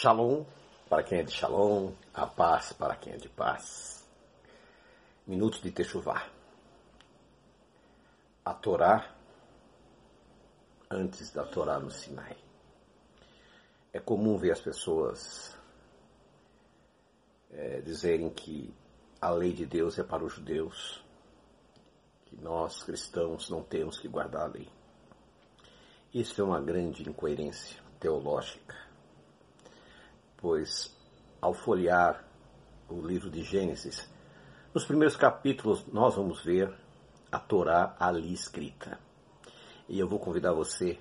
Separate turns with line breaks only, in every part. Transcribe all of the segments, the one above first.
Shalom para quem é de Shalom, a paz para quem é de paz. Minutos de Techuvá. A Torá antes da Torá no Sinai. É comum ver as pessoas é, dizerem que a lei de Deus é para os judeus, que nós cristãos não temos que guardar a lei. Isso é uma grande incoerência teológica, pois ao folhear o livro de Gênesis, nos primeiros capítulos nós vamos ver a Torá ali escrita. E eu vou convidar você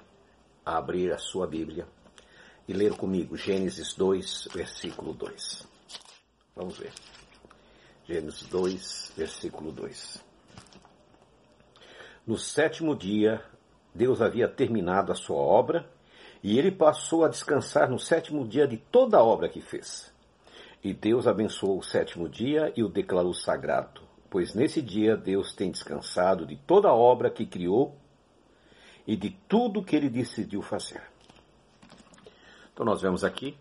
a abrir a sua Bíblia e ler comigo Gênesis 2, versículo 2. Vamos ver. Gênesis 2, versículo 2. No sétimo dia, Deus havia terminado a sua obra e ele passou a descansar no sétimo dia de toda a obra que fez. E Deus abençoou o sétimo dia e o declarou sagrado, pois nesse dia Deus tem descansado de toda a obra que criou e de tudo que ele decidiu fazer. Então nós vemos aqui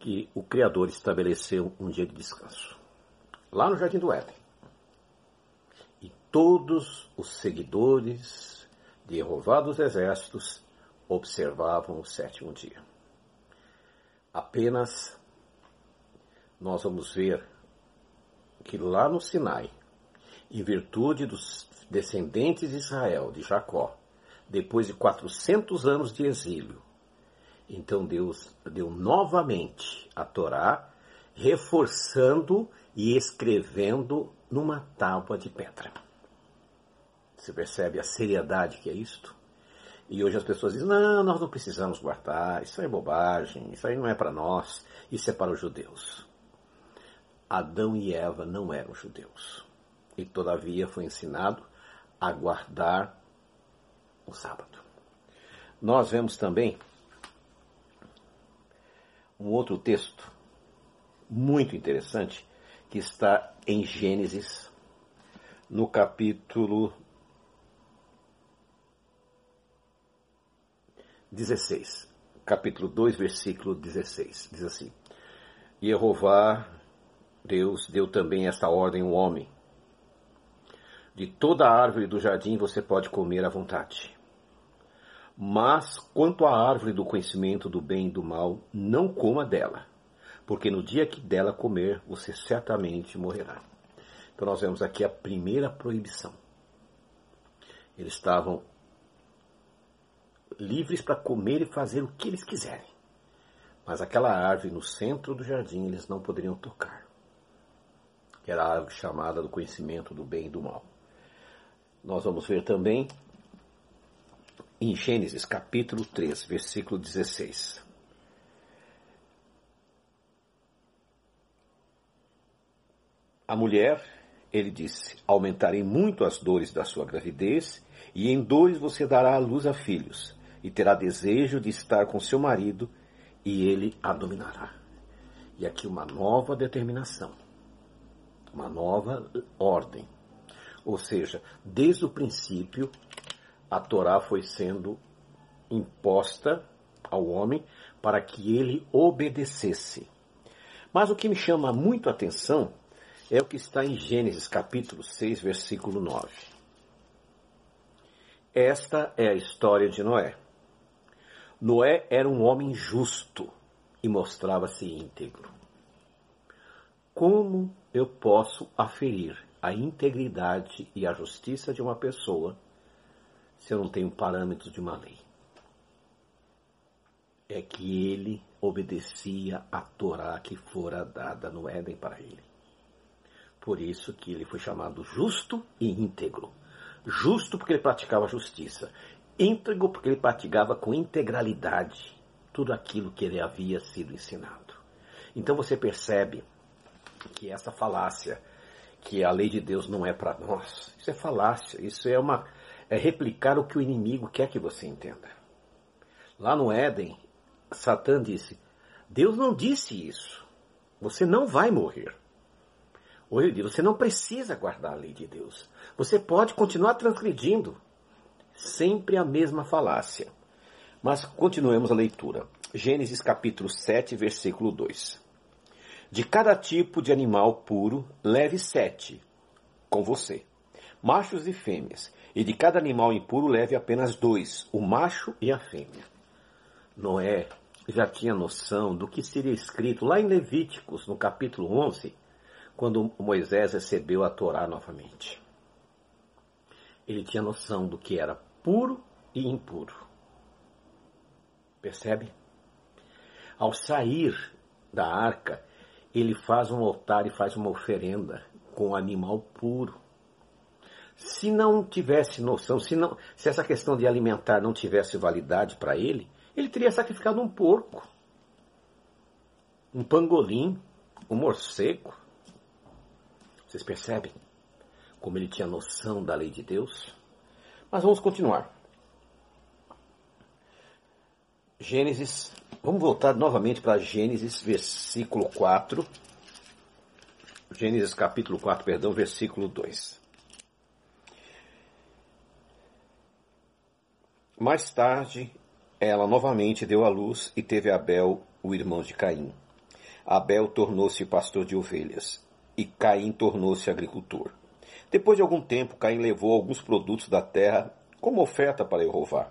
que o Criador estabeleceu um dia de descanso. Lá no Jardim do Éden. E todos os seguidores de dos Exércitos observavam o sétimo dia. Apenas nós vamos ver que lá no Sinai, em virtude dos descendentes de Israel, de Jacó, depois de 400 anos de exílio, então Deus deu novamente a Torá, reforçando e escrevendo numa tábua de pedra. Você percebe a seriedade que é isto? E hoje as pessoas dizem: não, nós não precisamos guardar, isso é bobagem, isso aí não é para nós, isso é para os judeus. Adão e Eva não eram judeus. E todavia foi ensinado a guardar o sábado. Nós vemos também um outro texto muito interessante que está em Gênesis, no capítulo 16. Capítulo 2, versículo 16. Diz assim: Jeová, Deus, deu também esta ordem ao homem. De toda a árvore do jardim você pode comer à vontade. Mas quanto à árvore do conhecimento do bem e do mal, não coma dela, porque no dia que dela comer, você certamente morrerá. Então nós vemos aqui a primeira proibição. Eles estavam livres para comer e fazer o que eles quiserem. Mas aquela árvore no centro do jardim eles não poderiam tocar. Era a árvore chamada do conhecimento do bem e do mal. Nós vamos ver também em Gênesis capítulo 3, versículo 16. A mulher, ele disse: Aumentarei muito as dores da sua gravidez, e em dores você dará à luz a filhos e terá desejo de estar com seu marido, e ele a dominará. E aqui uma nova determinação, uma nova ordem. Ou seja, desde o princípio, a Torá foi sendo imposta ao homem para que ele obedecesse. Mas o que me chama muito a atenção é o que está em Gênesis capítulo 6, versículo 9. Esta é a história de Noé. Noé era um homem justo e mostrava-se íntegro. Como eu posso aferir a integridade e a justiça de uma pessoa se eu não tenho parâmetros de uma lei? É que ele obedecia à Torá que fora dada no Éden para ele. Por isso que ele foi chamado justo e íntegro. Justo porque ele praticava justiça íntegro porque ele praticava com integralidade tudo aquilo que ele havia sido ensinado. Então você percebe que essa falácia, que a lei de Deus não é para nós, isso é falácia, isso é uma é replicar o que o inimigo quer que você entenda. Lá no Éden, Satã disse: Deus não disse isso. Você não vai morrer. Ou ele disse: você não precisa guardar a lei de Deus. Você pode continuar transgredindo. Sempre a mesma falácia. Mas continuemos a leitura. Gênesis capítulo 7, versículo 2. De cada tipo de animal puro, leve sete com você, machos e fêmeas, e de cada animal impuro leve apenas dois, o macho e a fêmea. Noé já tinha noção do que seria escrito lá em Levíticos, no capítulo 11, quando Moisés recebeu a Torá novamente. Ele tinha noção do que era puro e impuro. Percebe? Ao sair da arca, ele faz um altar e faz uma oferenda com animal puro. Se não tivesse noção, se, não, se essa questão de alimentar não tivesse validade para ele, ele teria sacrificado um porco, um pangolim, um morcego. Vocês percebem como ele tinha noção da lei de Deus? Mas vamos continuar. Gênesis Vamos voltar novamente para Gênesis, versículo 4. Gênesis capítulo 4, perdão, versículo 2. Mais tarde, ela novamente deu à luz e teve Abel, o irmão de Caim. Abel tornou-se pastor de ovelhas e Caim tornou-se agricultor. Depois de algum tempo, Caim levou alguns produtos da terra como oferta para Jeová.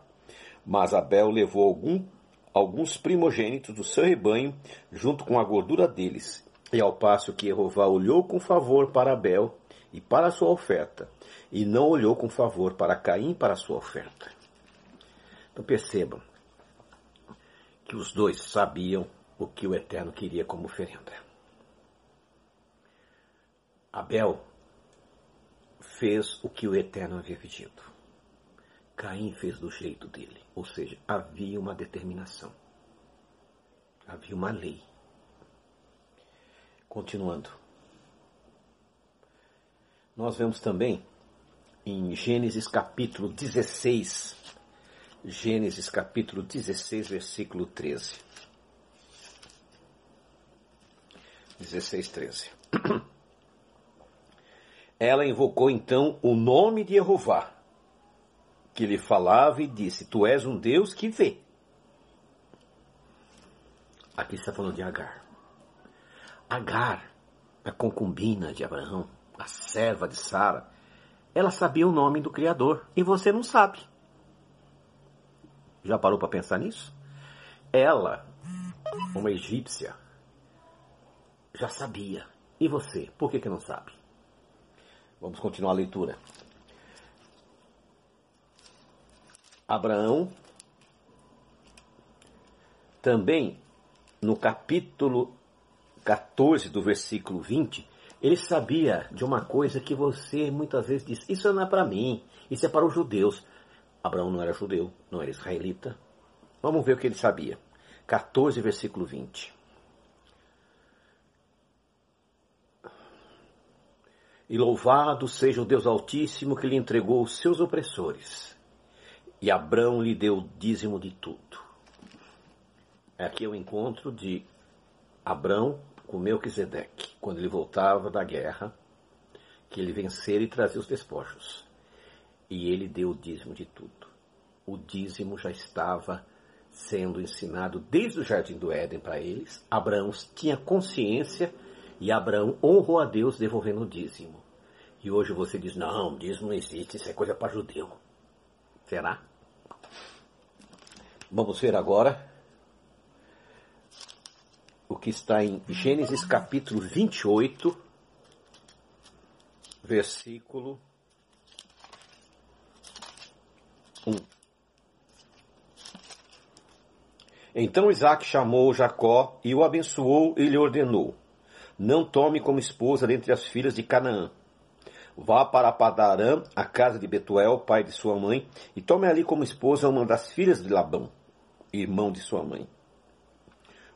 Mas Abel levou algum alguns primogênitos do seu rebanho, junto com a gordura deles. E ao passo que Jeová olhou com favor para Abel e para sua oferta, e não olhou com favor para Caim para sua oferta. Então percebam que os dois sabiam o que o Eterno queria como oferenda. Abel fez o que o Eterno havia pedido. Caim fez do jeito dele. Ou seja, havia uma determinação. Havia uma lei. Continuando. Nós vemos também em Gênesis capítulo 16. Gênesis capítulo 16, versículo 13. 16, 13. Ela invocou então o nome de Jeová que lhe falava e disse: Tu és um Deus que vê. Aqui está falando de Agar. Agar, a concubina de Abraão, a serva de Sara, ela sabia o nome do Criador e você não sabe. Já parou para pensar nisso? Ela, uma egípcia, já sabia. E você, por que, que não sabe? Vamos continuar a leitura. Abraão, também no capítulo 14 do versículo 20, ele sabia de uma coisa que você muitas vezes diz: Isso não é para mim, isso é para os judeus. Abraão não era judeu, não era israelita. Vamos ver o que ele sabia. 14, versículo 20. E louvado seja o Deus Altíssimo que lhe entregou os seus opressores e Abrão lhe deu o dízimo de tudo. Aqui é o encontro de Abrão com Melquisedeque, quando ele voltava da guerra, que ele vencera e trazia os despojos. E ele deu o dízimo de tudo. O dízimo já estava sendo ensinado desde o jardim do Éden para eles. Abraão tinha consciência e Abraão honrou a Deus devolvendo o dízimo. E hoje você diz: não, dízimo não existe, isso é coisa para judeu. Será? Vamos ver agora o que está em Gênesis capítulo 28, versículo 1. Então Isaac chamou Jacó e o abençoou e lhe ordenou: Não tome como esposa dentre as filhas de Canaã Vá para Padarã, a casa de Betuel, pai de sua mãe, e tome ali como esposa uma das filhas de Labão, irmão de sua mãe.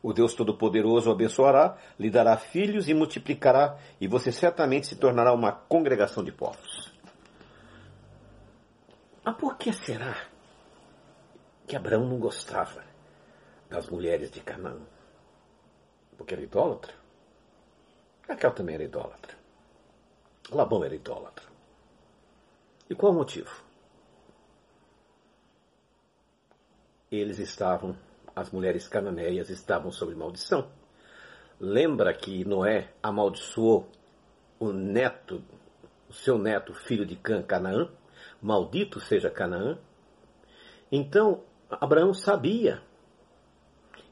O Deus Todo-Poderoso o abençoará, lhe dará filhos e multiplicará, e você certamente se tornará uma congregação de povos. Mas por que será que Abraão não gostava das mulheres de Canaã? Porque era idólatra? Raquel também era idólatra. Labão era idólatra. E qual o motivo? Eles estavam as mulheres cananeias estavam sob maldição. Lembra que Noé amaldiçoou o neto, o seu neto, filho de Cã, Canaã? Maldito seja Canaã. Então, Abraão sabia,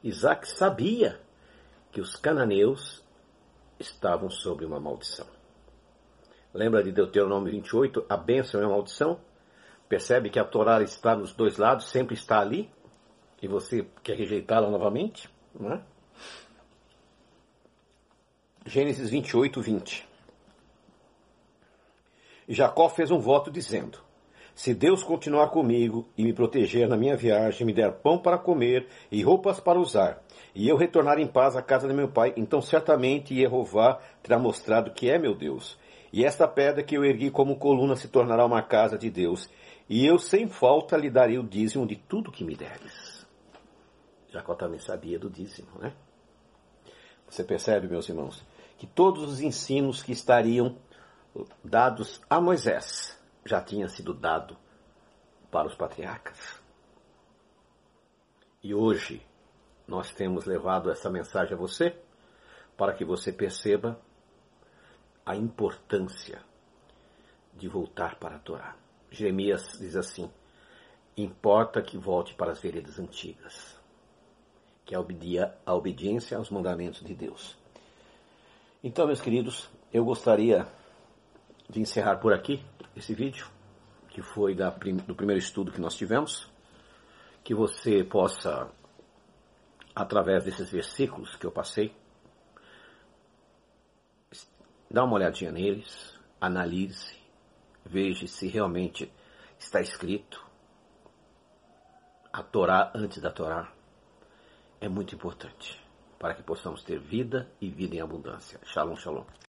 Isaac sabia que os cananeus estavam sob uma maldição. Lembra de Deuteronômio 28? A bênção é uma maldição? Percebe que a Torá está nos dois lados, sempre está ali? E você quer rejeitá-la novamente? Não é? Gênesis 28, 20. Jacó fez um voto dizendo: Se Deus continuar comigo e me proteger na minha viagem, me der pão para comer e roupas para usar, e eu retornar em paz à casa de meu pai, então certamente Jeová terá mostrado que é meu Deus. E esta pedra que eu ergui como coluna se tornará uma casa de Deus, e eu sem falta lhe darei o dízimo de tudo que me deres. Jacó também sabia do dízimo, né? Você percebe, meus irmãos, que todos os ensinos que estariam dados a Moisés já tinham sido dado para os patriarcas. E hoje nós temos levado essa mensagem a você para que você perceba a importância de voltar para a Torá. Jeremias diz assim: importa que volte para as veredas antigas, que é a obediência aos mandamentos de Deus. Então, meus queridos, eu gostaria de encerrar por aqui esse vídeo, que foi da, do primeiro estudo que nós tivemos, que você possa, através desses versículos que eu passei, dar uma olhadinha neles, analise, veja se realmente está escrito a Torá antes da Torá. É muito importante para que possamos ter vida e vida em abundância. Shalom, shalom.